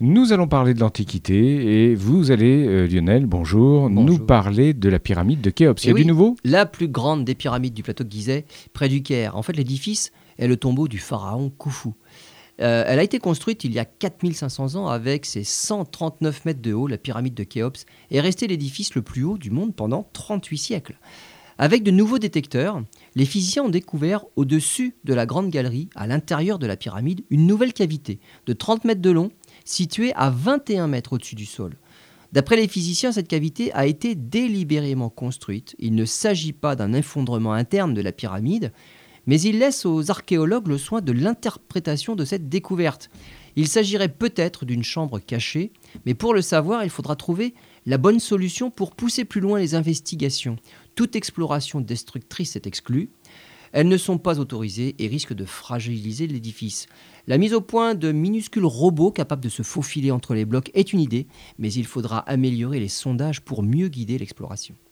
Nous allons parler de l'Antiquité et vous allez, euh, Lionel, bonjour, nous parler de la pyramide de Khéops. Il y Eh a oui. du nouveau? La plus grande des pyramides du plateau de Gizeh, près du Caire. En fait, l'édifice est le tombeau du pharaon Khufu. Euh, elle a été construite il y a 4500 ans avec ses 139 mètres de haut. La pyramide de Khéops est restée l'édifice le plus haut du monde pendant 38 siècles. Avec de nouveaux détecteurs, les physiciens ont découvert au-dessus de la grande galerie, à l'intérieur de la pyramide, une nouvelle cavité de 30 mètres de long, située à 21 mètres au-dessus du sol. D'après les physiciens, cette cavité a été délibérément construite. Il ne s'agit pas d'un effondrement interne de la pyramide, mais il laisse aux archéologues le soin de l'interprétation de cette découverte. Il s'agirait peut-être d'une chambre cachée, mais pour le savoir, il faudra trouver la bonne solution pour pousser plus loin les investigations. Toute exploration destructrice est exclue. Elles ne sont pas autorisées et risquent de fragiliser l'édifice. La mise au point de minuscules robots capables de se faufiler entre les blocs est une idée, mais il faudra améliorer les sondages pour mieux guider l'exploration.